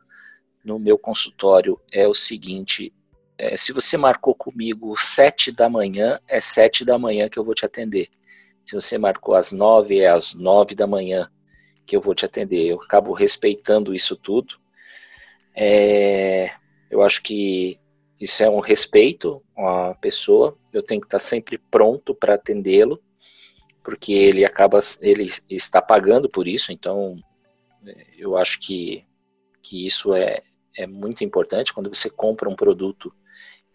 no meu consultório. É o seguinte: é, se você marcou comigo sete da manhã, é sete da manhã que eu vou te atender. Se você marcou às nove, é às nove da manhã que eu vou te atender. Eu acabo respeitando isso tudo. É, eu acho que isso é um respeito à pessoa. Eu tenho que estar sempre pronto para atendê-lo, porque ele acaba, ele está pagando por isso. Então, eu acho que, que isso é, é muito importante quando você compra um produto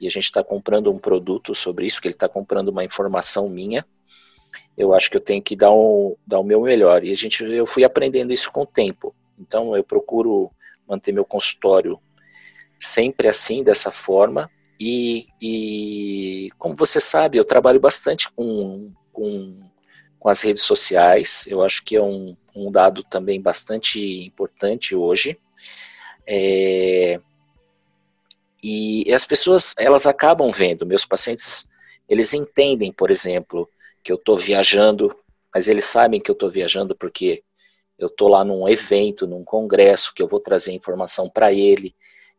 e a gente está comprando um produto sobre isso, que ele está comprando uma informação minha eu acho que eu tenho que dar, um, dar o meu melhor. E a gente, eu fui aprendendo isso com o tempo. Então eu procuro manter meu consultório sempre assim, dessa forma. E, e como você sabe, eu trabalho bastante com, com, com as redes sociais. Eu acho que é um, um dado também bastante importante hoje. É, e as pessoas, elas acabam vendo, meus pacientes, eles entendem, por exemplo, que eu estou viajando, mas eles sabem que eu estou viajando porque eu estou lá num evento, num congresso, que eu vou trazer informação para ele.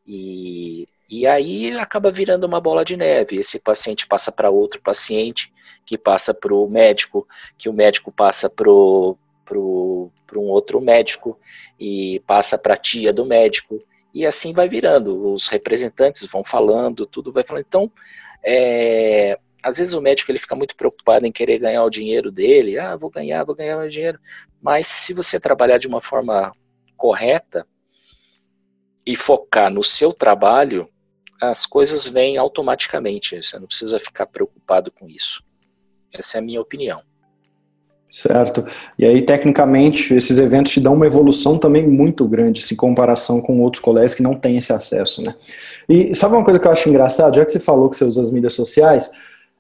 E, e aí acaba virando uma bola de neve. Esse paciente passa para outro paciente, que passa para o médico, que o médico passa para um outro médico e passa para a tia do médico e assim vai virando. Os representantes vão falando, tudo vai falando. Então, é, às vezes o médico ele fica muito preocupado em querer ganhar o dinheiro dele. Ah, vou ganhar, vou ganhar meu dinheiro. Mas se você trabalhar de uma forma correta e focar no seu trabalho, as coisas vêm automaticamente. Você não precisa ficar preocupado com isso. Essa é a minha opinião. Certo. E aí, tecnicamente, esses eventos te dão uma evolução também muito grande, em comparação com outros colégios que não têm esse acesso, né? E sabe uma coisa que eu acho engraçado? Já que você falou que você usa as mídias sociais,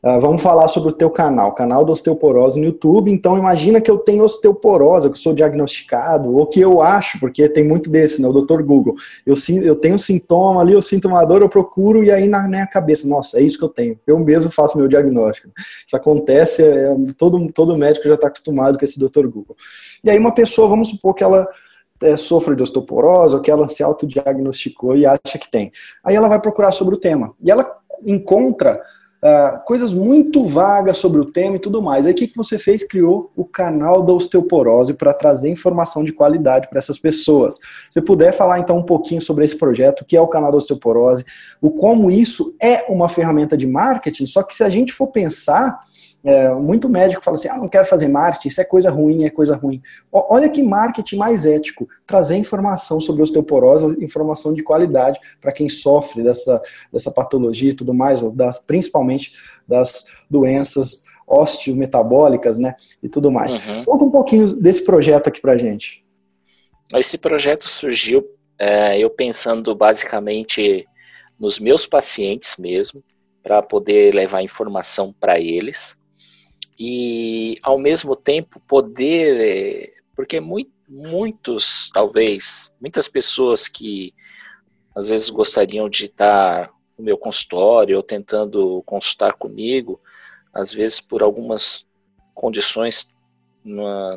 Uh, vamos falar sobre o teu canal, canal da osteoporose no YouTube. Então, imagina que eu tenho osteoporose, que sou diagnosticado, ou que eu acho, porque tem muito desse, né? O doutor Google. Eu, eu tenho um sintoma ali, eu sinto uma dor, eu procuro, e aí na minha cabeça, nossa, é isso que eu tenho. Eu mesmo faço meu diagnóstico. Isso acontece, é, todo, todo médico já está acostumado com esse doutor Google. E aí, uma pessoa, vamos supor que ela é, sofre de osteoporose, ou que ela se autodiagnosticou e acha que tem. Aí ela vai procurar sobre o tema. E ela encontra uh, coisas muito vagas sobre o tema e tudo mais. Aí o que, que você fez? Criou o canal da osteoporose para trazer informação de qualidade para essas pessoas. Se puder falar então um pouquinho sobre esse projeto, o que é o canal da osteoporose, o como isso é uma ferramenta de marketing, só que se a gente for pensar é, muito médico fala assim: ah, não quero fazer marketing, isso é coisa ruim, é coisa ruim. olha que marketing mais ético, trazer informação sobre osteoporose, informação de qualidade para quem sofre dessa, dessa patologia e tudo mais, ou das, principalmente das doenças osteometabólicas, né, e tudo mais. Uhum. Conta um pouquinho desse projeto aqui para gente. Esse projeto surgiu é, eu pensando basicamente nos meus pacientes mesmo, para poder levar informação para eles e ao mesmo tempo poder, é, porque muitos, talvez, muitas pessoas que às vezes gostariam de estar no meu consultório ou tentando consultar comigo, às vezes por algumas condições,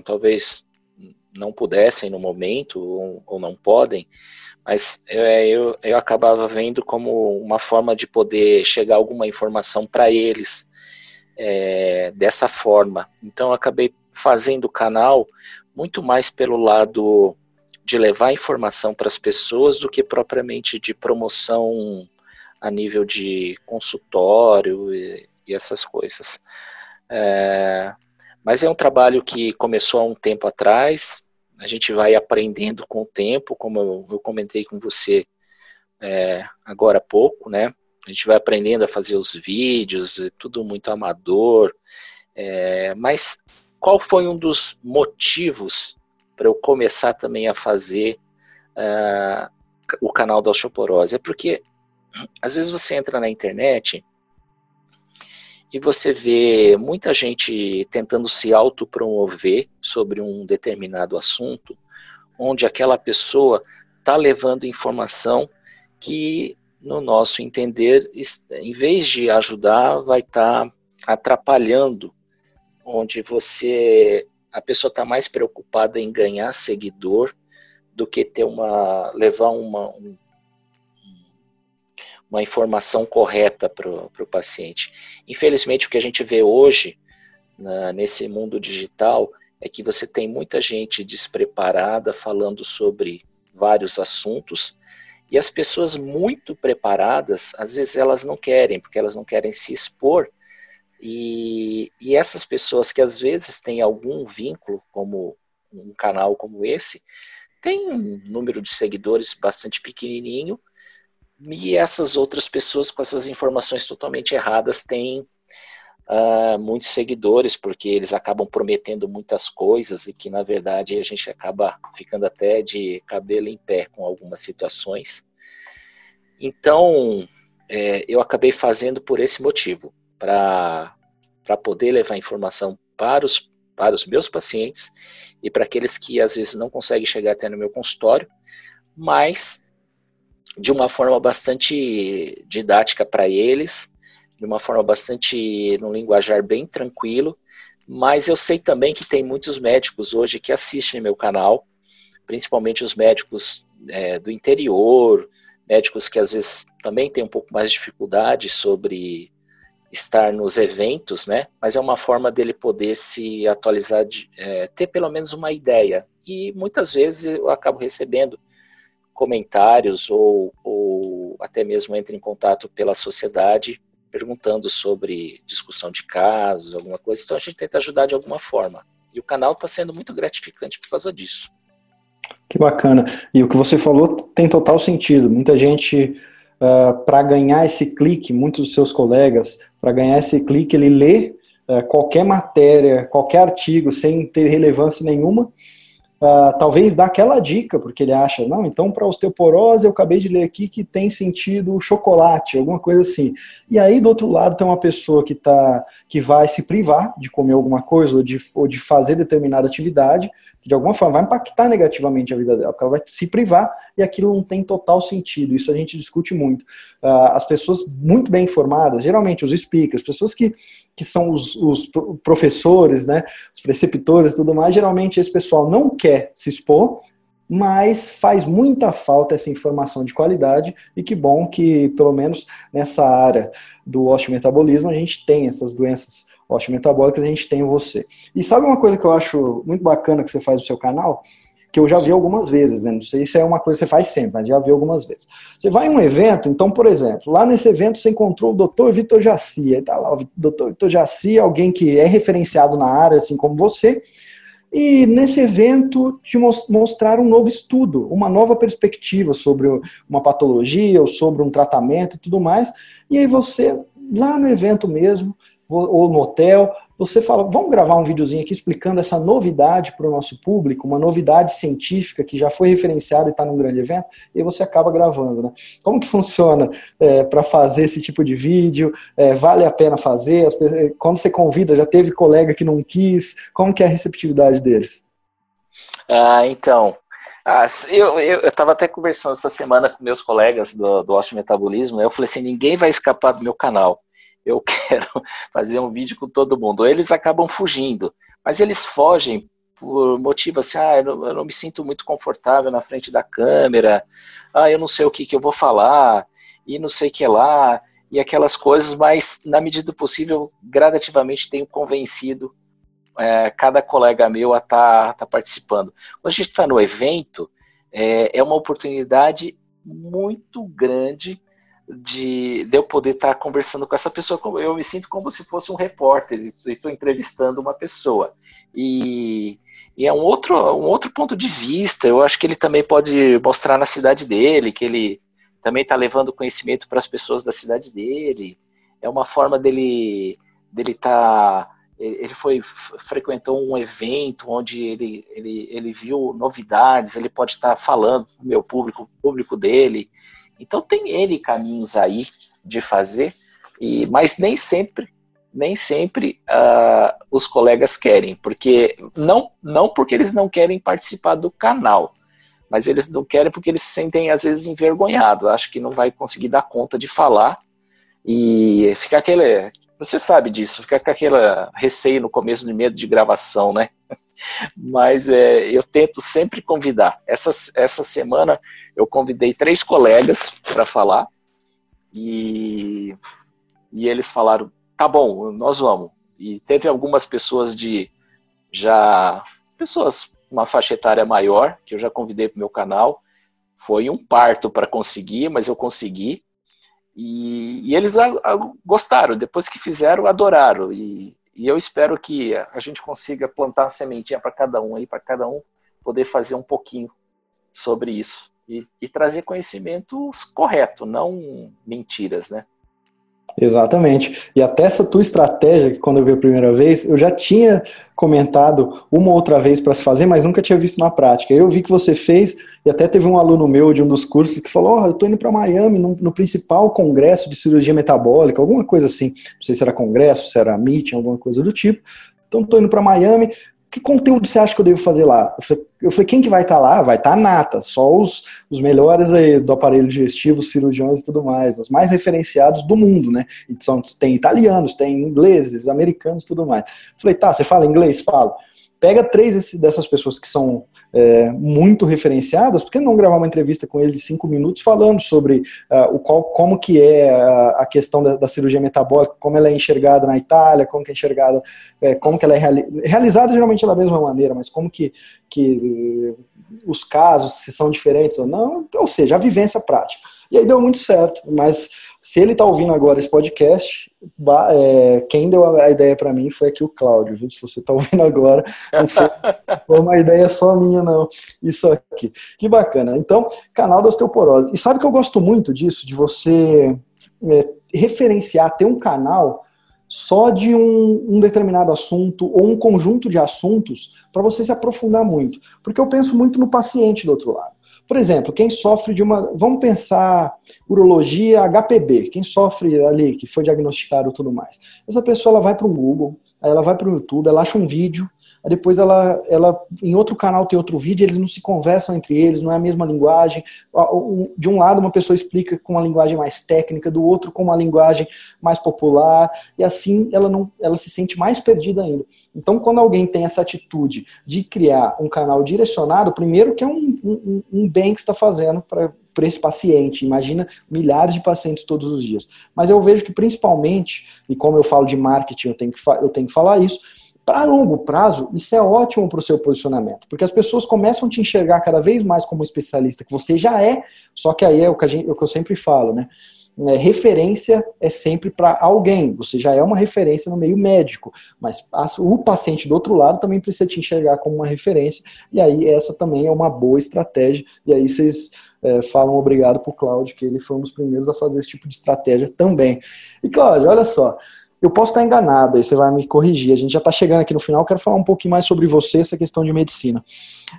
talvez não pudessem no momento ou, ou não podem, mas eu, eu, eu acabava vendo como uma forma de poder chegar alguma informação para eles é, dessa forma. Então acabei fazendo o canal muito mais pelo lado de levar informação para as pessoas do que propriamente de promoção a nível de consultório e, e essas coisas. É, mas é um trabalho que começou há um tempo atrás, a gente vai aprendendo com o tempo, como eu, eu comentei com você é, agora há pouco, né? A gente vai aprendendo a fazer os vídeos, é tudo muito amador. É, mas qual foi um dos motivos para eu começar também a fazer uh, o canal da osteoporose? É porque às vezes você entra na internet e você vê muita gente tentando se autopromover sobre um determinado assunto, onde aquela pessoa está levando informação que no nosso entender, em vez de ajudar, vai estar tá atrapalhando, onde você a pessoa está mais preocupada em ganhar seguidor do que ter uma levar uma um, uma informação correta para o paciente. Infelizmente, o que a gente vê hoje na, nesse mundo digital é que você tem muita gente despreparada falando sobre vários assuntos e as pessoas muito preparadas, às vezes elas não querem, porque elas não querem se expor. E, e essas pessoas que às vezes têm algum vínculo, como um canal como esse, tem um número de seguidores bastante pequenininho, e essas outras pessoas com essas informações totalmente erradas têm uh, muitos seguidores, porque eles acabam prometendo muitas coisas e que, na verdade, a gente acaba ficando até de cabelo em pé com algumas situações. Então, é, eu acabei fazendo por esse motivo, para poder levar informação para os, para os meus pacientes e para aqueles que às vezes não conseguem chegar até no meu consultório, mas de uma forma bastante didática para eles de uma forma bastante, num linguajar bem tranquilo, mas eu sei também que tem muitos médicos hoje que assistem meu canal, principalmente os médicos é, do interior, médicos que às vezes também têm um pouco mais de dificuldade sobre estar nos eventos, né? Mas é uma forma dele poder se atualizar, de, é, ter pelo menos uma ideia. E muitas vezes eu acabo recebendo comentários ou, ou até mesmo entro em contato pela sociedade perguntando sobre discussão de casos, alguma coisa. Então a gente tenta ajudar de alguma forma. E o canal está sendo muito gratificante por causa disso. Que bacana. E o que você falou tem total sentido. Muita gente uh, ah, para ganhar esse clique, muitos dos seus colegas, para ganhar esse clique, ele lê uh, qualquer matéria, qualquer artigo, sem ter relevância nenhuma, Uh, talvez dá aquela dica, porque ele acha, não, então para osteoporose eu acabei de ler aqui que tem sentido chocolate, alguma coisa assim. E aí do outro lado tem uma pessoa que, tá, que vai se privar de comer alguma coisa ou de, ou de fazer determinada atividade, que de alguma forma vai impactar negativamente a vida dela, porque ela vai se privar e aquilo não tem total sentido. Isso a gente discute muito. Uh, as pessoas muito bem informadas, geralmente os speakers, pessoas que que são os, os, professores, né, os preceptores e tudo mais, geralmente esse pessoal não quer se expor, mas faz muita falta essa informação de qualidade e que bom que, pelo menos nessa área do osteometabolismo, a gente tem essas doenças osteometabólicas, a gente tem você. E sabe uma coisa que eu acho muito bacana que você faz no seu canal? que eu já vi algumas vezes, né? Não sei se é uma coisa que você faz sempre, mas já vi algumas vezes. Você vai em um evento, então, por exemplo, lá nesse evento você encontrou o doutor Vitor Jaci, tá lá o doutor Vitor Jaci, alguém que é referenciado na área, assim como você, e nesse evento te mostrar um novo estudo, uma nova perspectiva sobre uma patologia ou sobre um tratamento e tudo mais, e aí você, lá no evento mesmo, ou no hotel, você fala, vamos gravar um videozinho aqui explicando essa novidade para o nosso público, uma novidade científica que já foi referenciada e está num grande evento, e você acaba gravando. Né? Como que funciona é, para fazer esse tipo de vídeo? É, vale a pena fazer? As, quando você convida, já teve colega que não quis? Como que é a receptividade deles? Ah, então, ah, eu estava até conversando essa semana com meus colegas do, do Metabolismo, né? eu falei assim, ninguém vai escapar do meu canal eu quero fazer um vídeo com todo mundo. Eles acabam fugindo, mas eles fogem por motivo assim, ah, eu não, eu não, me sinto muito confortável na frente da câmera, ah, eu não sei o que, que eu vou falar, e não sei o que lá, e aquelas coisas, mas na medida do possível, gradativamente tenho convencido é, cada colega meu a estar tá, tá participando. Quando a gente está no evento, é, é uma oportunidade muito grande de, de eu poder estar conversando com essa pessoa. Eu me sinto como se fosse um repórter, estou entrevistando uma pessoa. E, e, é um outro, um outro ponto de vista. Eu acho que ele também pode mostrar na cidade dele, que ele também está levando conhecimento para as pessoas da cidade dele. É uma forma dele dele estar. Tá, ele foi frequentou um evento onde ele, ele, ele viu novidades, ele pode estar tá falando para o meu público, público dele. Então tem N caminhos aí de fazer, e, mas nem sempre, nem sempre uh, os colegas querem, porque não, não porque eles não querem participar do canal, mas eles não querem porque eles se sentem às vezes envergonhados, acho que não vai conseguir dar conta de falar e fica aquele, você sabe disso, fica com aquele receio no começo de medo de gravação, né? Mas é, eu tento sempre convidar. Essa, essa semana eu convidei três colegas para falar e, e eles falaram: tá bom, nós vamos. E teve algumas pessoas de já pessoas uma faixa etária maior que eu já convidei para o meu canal. Foi um parto para conseguir, mas eu consegui. E, e eles a, a, gostaram. Depois que fizeram, adoraram. E, e eu espero que a gente consiga plantar uma sementinha para cada um aí, para cada um poder fazer um pouquinho sobre isso e, e trazer conhecimento correto, não mentiras, né? Exatamente. E até essa tua estratégia, que quando eu vi a primeira vez, eu já tinha comentado uma outra vez para se fazer, mas nunca tinha visto na prática. Eu vi que você fez, e até teve um aluno meu de um dos cursos que falou: oh, eu estou indo para Miami no, no, principal congresso de cirurgia metabólica, alguma coisa assim. Não sei se era congresso, se era meeting, alguma coisa do tipo. Então, estou indo para Miami, que conteúdo você acha que eu devo fazer lá? Eu falei, quem que vai estar tá lá? Vai estar tá a nata, só os, os melhores aí do aparelho digestivo, cirurgiões e tudo mais, os mais referenciados do mundo, né? Então, tem italianos, tem ingleses, americanos e tudo mais. Eu falei, tá, você fala inglês? Falo. Pega três dessas pessoas que são é, muito referenciadas, por que não gravar uma entrevista com eles de cinco minutos falando sobre uh, o qual, como que é a, a questão da, da, cirurgia metabólica, como ela é enxergada na Itália, como que é enxergada, é, como que ela é reali realizada geralmente da mesma maneira, mas como que, que os casos, se são diferentes ou não, ou seja, a vivência prática. E aí deu muito certo, mas se ele está ouvindo agora esse podcast, é, quem deu a ideia para mim foi aqui o Cláudio, viu? Se você está ouvindo agora, não foi, uma ideia só minha, não. Isso aqui. Que bacana. Então, canal da osteoporose. E sabe que eu gosto muito disso, de você é, referenciar, ter um canal só de um, um determinado assunto ou um conjunto de assuntos para você se aprofundar muito. Porque eu penso muito no paciente do outro lado. Por exemplo, quem sofre de uma. Vamos pensar urologia HPB, quem sofre ali, que foi diagnosticado e tudo mais. Essa pessoa ela vai para o Google, ela vai para o YouTube, ela acha um vídeo, depois ela, ela, em outro canal tem outro vídeo, eles não se conversam entre eles, não é a mesma linguagem. De um lado uma pessoa explica com uma linguagem mais técnica, do outro com uma linguagem mais popular, e assim ela não, ela se sente mais perdida ainda. Então, quando alguém tem essa atitude de criar um canal direcionado, primeiro que é um, um, um bem que está fazendo para para esse paciente. Imagina milhares de pacientes todos os dias. Mas eu vejo que principalmente, e como eu falo de marketing, eu tenho que, eu tenho que falar isso, para longo prazo, isso é ótimo para o seu posicionamento, porque as pessoas começam a te enxergar cada vez mais como especialista, que você já é, só que aí é o que, gente, é o que eu sempre falo, né? É, referência é sempre para alguém, você já é uma referência no meio médico, mas o paciente do outro lado também precisa te enxergar como uma referência, e aí essa também é uma boa estratégia, e aí vocês é, falam obrigado para o Cláudio, que ele foi um dos primeiros a fazer esse tipo de estratégia também. E Cláudio, olha só, eu posso estar enganado, aí você vai me corrigir. A gente já está chegando aqui no final, quero falar um pouquinho mais sobre você, essa questão de medicina.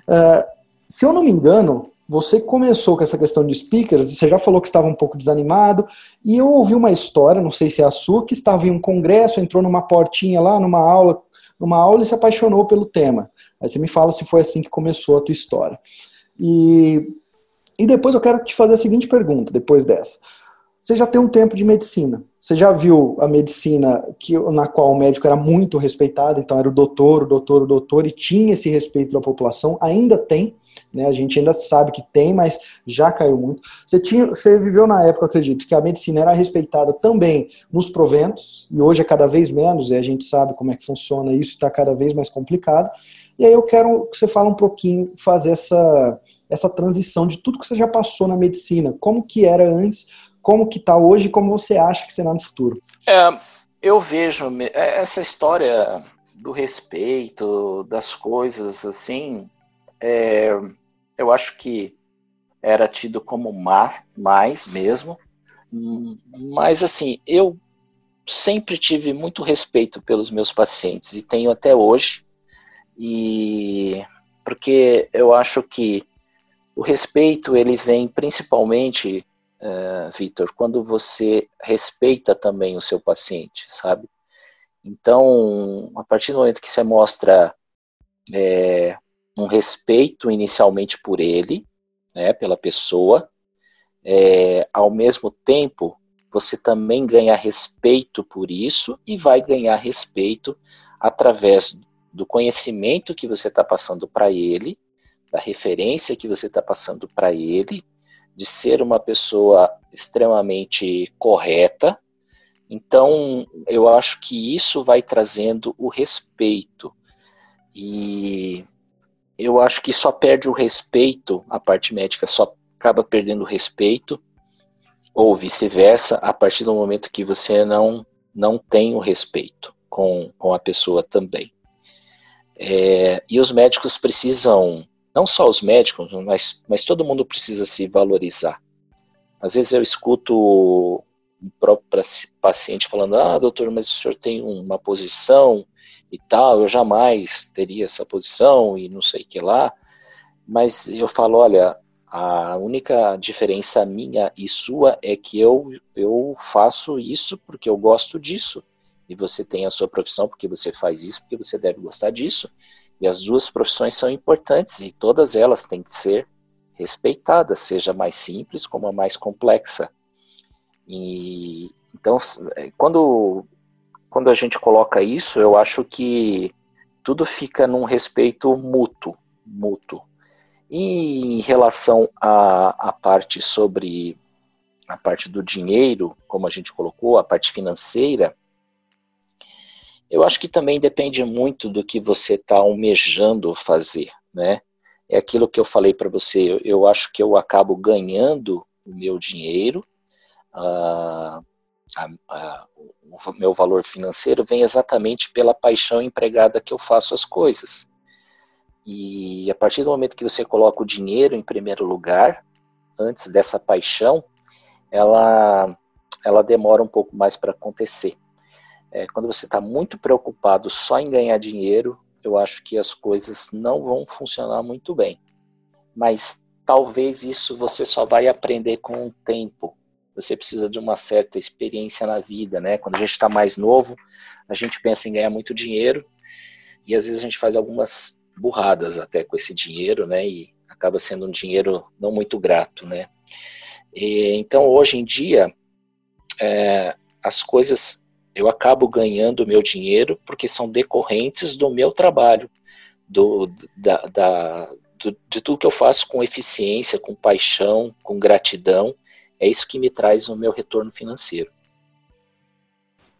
Uh, se eu não me engano, você começou com essa questão de speakers, você já falou que estava um pouco desanimado, e eu ouvi uma história, não sei se é a sua, que estava em um congresso, entrou numa portinha lá, numa aula, numa aula e se apaixonou pelo tema. Aí você me fala se foi assim que começou a tua história. E, e depois eu quero te fazer a seguinte pergunta, depois dessa. Você já tem um tempo de medicina. Você já viu a medicina que, na qual o médico era muito respeitado, então era o doutor, o doutor, o doutor, e tinha esse respeito da população, ainda tem, né? A gente ainda sabe que tem, mas já caiu muito. Você, tinha, você viveu na época, acredito, que a medicina era respeitada também nos proventos, e hoje é cada vez menos, e a gente sabe como é que funciona isso, está cada vez mais complicado. E aí eu quero que você fale um pouquinho, fazer essa, essa transição de tudo que você já passou na medicina, como que era antes como que está hoje e como você acha que será no futuro. É, eu vejo é, essa história do respeito, das coisas assim, é, eu acho que era tido como má, mais mesmo, mas assim, eu sempre tive muito respeito pelos meus pacientes e tenho até hoje, e porque eu acho que o respeito ele vem principalmente uh, Vitor, quando você respeita também o seu paciente, sabe? Então, a partir do momento que você mostra é, um respeito inicialmente por ele, né, pela pessoa, é, ao mesmo tempo você também ganha respeito por isso e vai ganhar respeito através do conhecimento que você está passando para ele, da referência que você está passando para ele, de ser uma pessoa extremamente correta. Então, eu acho que isso vai trazendo o respeito. E eu acho que só perde o respeito, a parte médica só acaba perdendo o respeito, ou vice-versa, a partir do momento que você não, não tem o respeito com, com a pessoa também. É, e os médicos precisam não só os médicos, mas, mas todo mundo precisa se valorizar. Às vezes eu escuto um próprio paciente falando: Ah, doutor, mas o senhor tem uma posição e tal, eu jamais teria essa posição e não sei o que lá. Mas eu falo: olha, a única diferença minha e sua é que eu, eu faço isso porque eu gosto disso. E você tem a sua profissão porque você faz isso, porque você deve gostar disso. E as duas profissões são importantes e todas elas têm que ser respeitadas, seja mais simples como a mais complexa. E então, quando quando a gente coloca isso, eu acho que tudo fica num respeito mútuo, mútuo. E em relação à, à parte sobre a parte do dinheiro, como a gente colocou, a parte financeira, eu acho que também depende muito do que você está almejando fazer, né? É aquilo que eu falei para você, eu, eu, acho que eu acabo ganhando o meu dinheiro, uh, a, a, o meu valor financeiro vem exatamente pela paixão empregada que eu faço as coisas. E a partir do momento que você coloca o dinheiro em primeiro lugar, antes dessa paixão, ela, ela demora um pouco mais para acontecer. É, quando você está muito preocupado só em ganhar dinheiro, eu acho que as coisas não vão funcionar muito bem. Mas talvez isso você só vai aprender com o tempo. Você precisa de uma certa experiência na vida, né? Quando a gente está mais novo, a gente pensa em ganhar muito dinheiro e às vezes a gente faz algumas burradas até com esse dinheiro, né? E acaba sendo um dinheiro não muito grato, né? E, então, hoje em dia, é, as coisas eu acabo ganhando meu dinheiro porque são decorrentes do meu trabalho, do, da, da do, de tudo que eu faço com eficiência, com paixão, com gratidão. É isso que me traz o meu retorno financeiro.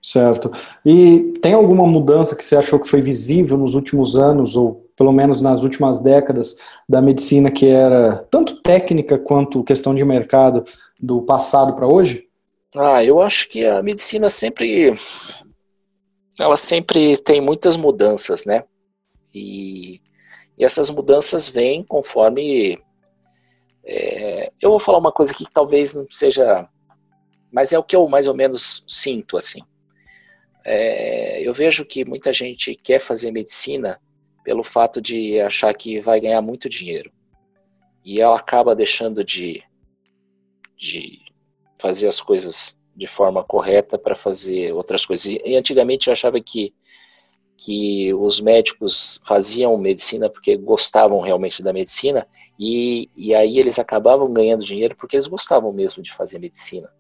Certo. E tem alguma mudança que você achou que foi visível nos últimos anos, ou pelo menos nas últimas décadas, da medicina que era tanto técnica quanto questão de mercado do passado para hoje? Ah, eu acho que a medicina sempre ela sempre tem muitas mudanças, né? E, e essas mudanças vêm conforme é, eu vou falar uma coisa que talvez não seja, mas é o que eu mais ou menos sinto assim. É, eu vejo que muita gente quer fazer medicina pelo fato de achar que vai ganhar muito dinheiro e ela acaba deixando de de fazer as coisas de forma correta para fazer outras coisas. E antigamente eu achava que, que os médicos faziam medicina porque gostavam realmente da medicina e, e aí eles acabavam ganhando dinheiro porque eles gostavam mesmo de fazer medicina.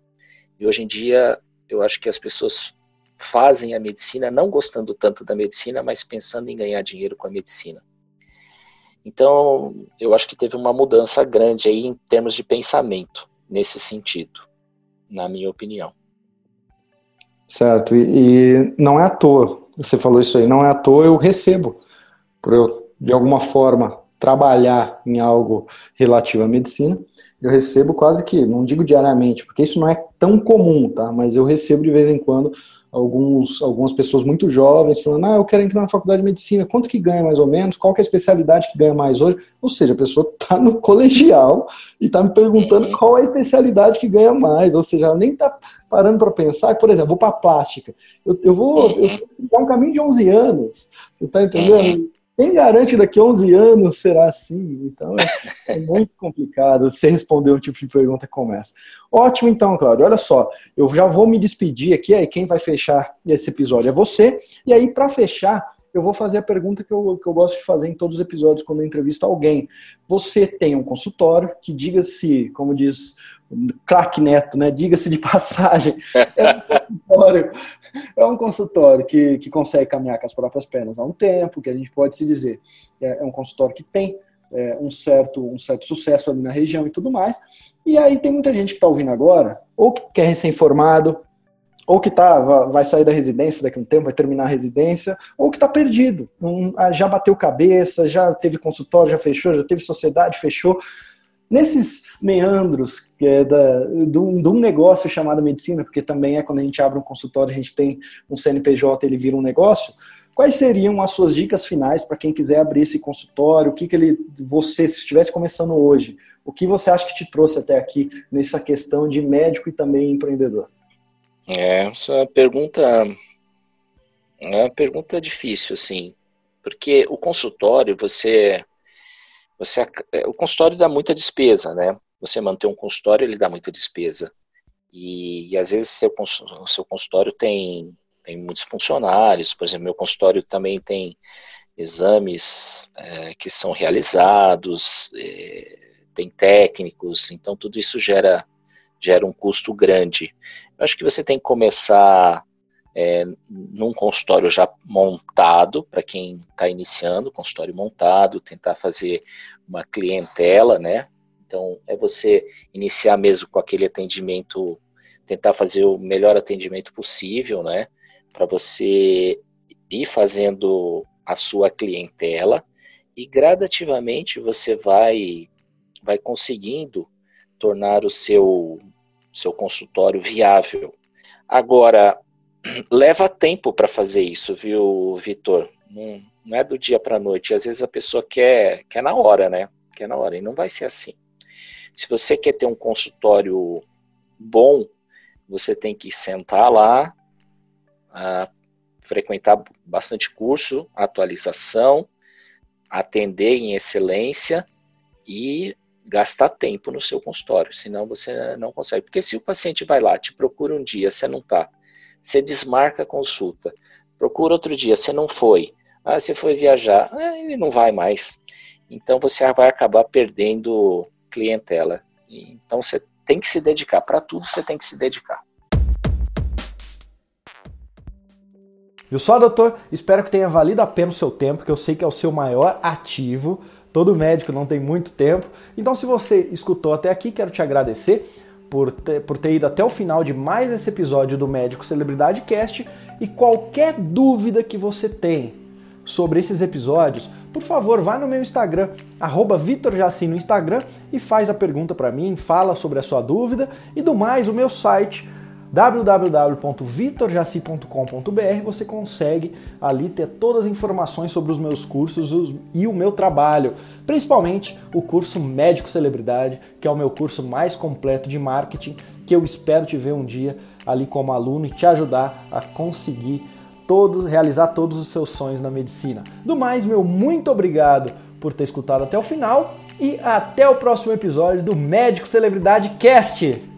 E hoje em dia eu acho que as pessoas fazem a medicina não gostando tanto da medicina, mas pensando em ganhar dinheiro com a medicina. Então, eu acho que teve uma mudança grande aí em termos de pensamento nesse sentido, na minha opinião. Certo, e, e não é à toa, você falou isso aí, não é à toa eu recebo, por eu, de alguma forma, trabalhar em algo relativo à medicina, eu recebo quase que, não digo diariamente, porque isso não é tão comum, tá? Mas eu recebo de vez em quando alguns, algumas pessoas muito jovens falando, ah, eu quero entrar na faculdade de medicina, quanto que ganha mais ou menos, qual que é a especialidade que ganha mais hoje? Ou seja, a pessoa está no colegial e está me perguntando uhum. qual é a especialidade que ganha mais, ou seja, ela nem está parando para pensar, por exemplo, vou para plástica, eu, eu vou, eu vou um caminho de 11 anos, você está entendendo? Uhum. Quem garante daqui a 11 anos será assim? Então é, é, muito complicado você responder um tipo de pergunta como essa. Ótimo, então, Cláudio. Olha só, eu já vou me despedir aqui. Aí quem vai fechar esse episódio é você. E aí, para fechar, eu vou fazer a pergunta que eu, que eu gosto de fazer em todos os episódios quando eu entrevisto alguém. Você tem um consultório que, diga-se, como diz craque Neto, né? Diga-se de passagem, é um consultório, é um consultório que, que consegue caminhar com as próprias pernas há um tempo, que a gente pode se dizer é, é um consultório que tem é, um, certo, um certo sucesso ali na região e tudo mais. E aí tem muita gente que está ouvindo agora, ou que é recém-formado, ou que tá, vai sair da residência daqui a um tempo, vai terminar a residência, ou que está perdido, um, já bateu cabeça, já teve consultório, já fechou, já teve sociedade, fechou. Nesses meandros é da, de, um, de um negócio chamado medicina, porque também é quando a gente abre um consultório, a gente tem um CNPJ, ele vira um negócio. Quais seriam as suas dicas finais para quem quiser abrir esse consultório? O que, que ele, você, se estivesse começando hoje, o que você acha que te trouxe até aqui nessa questão de médico e também empreendedor? É, essa pergunta é uma pergunta difícil, assim, porque o consultório, você, você, é, o consultório dá muita despesa, né? Você manter um consultório, ele dá muita despesa. E, e às vezes seu, seu consultório tem, tem muitos funcionários, por exemplo, meu consultório também tem exames é, que são realizados, é, tem técnicos, então tudo isso gera gera um custo grande. Eu acho que você tem que começar é, num consultório já montado, para quem está iniciando, consultório montado, tentar fazer uma clientela, né? Então, é você iniciar mesmo com aquele atendimento, tentar fazer o melhor atendimento possível, né? Para você ir fazendo a sua clientela e gradativamente você vai vai conseguindo tornar o seu seu consultório viável. Agora, leva tempo para fazer isso, viu, Vitor? Não, não, é do dia para a noite. Às vezes a pessoa quer, quer na hora, né? Quer na hora. E não vai ser assim. Se você quer ter um consultório bom, você tem que sentar lá, frequentar bastante curso, atualização, atender em excelência e gastar tempo no seu consultório, senão você não consegue. Porque se o paciente vai lá, te procura um dia, você não está, você desmarca a consulta, procura outro dia, você não foi, ah, você foi viajar, ah, ele não vai mais. Então você vai acabar perdendo clientela. Então você tem que se dedicar, para tudo você tem que se dedicar. Viu só, doutor? Espero que tenha valido a pena o seu tempo, que eu sei que é o seu maior ativo. Todo médico não tem muito tempo. Então, se você escutou até aqui, quero te agradecer por ter, por ter ido até o final de mais esse episódio do Médico Celebridade Cast. E qualquer dúvida que você tem sobre esses episódios, por favor, vá no meu Instagram, VitorJaci no Instagram e faz a pergunta para mim, fala sobre a sua dúvida e do mais, o meu site www.vitorjaci.com.br você consegue ali ter todas as informações sobre os meus cursos e o meu trabalho, principalmente o curso Médico Celebridade, que é o meu curso mais completo de marketing, que eu espero te ver um dia ali como aluno e te ajudar a conseguir todo, realizar todos os seus sonhos na medicina. Do mais, meu muito obrigado por ter escutado até o final e até o próximo episódio do Médico Celebridade Cast.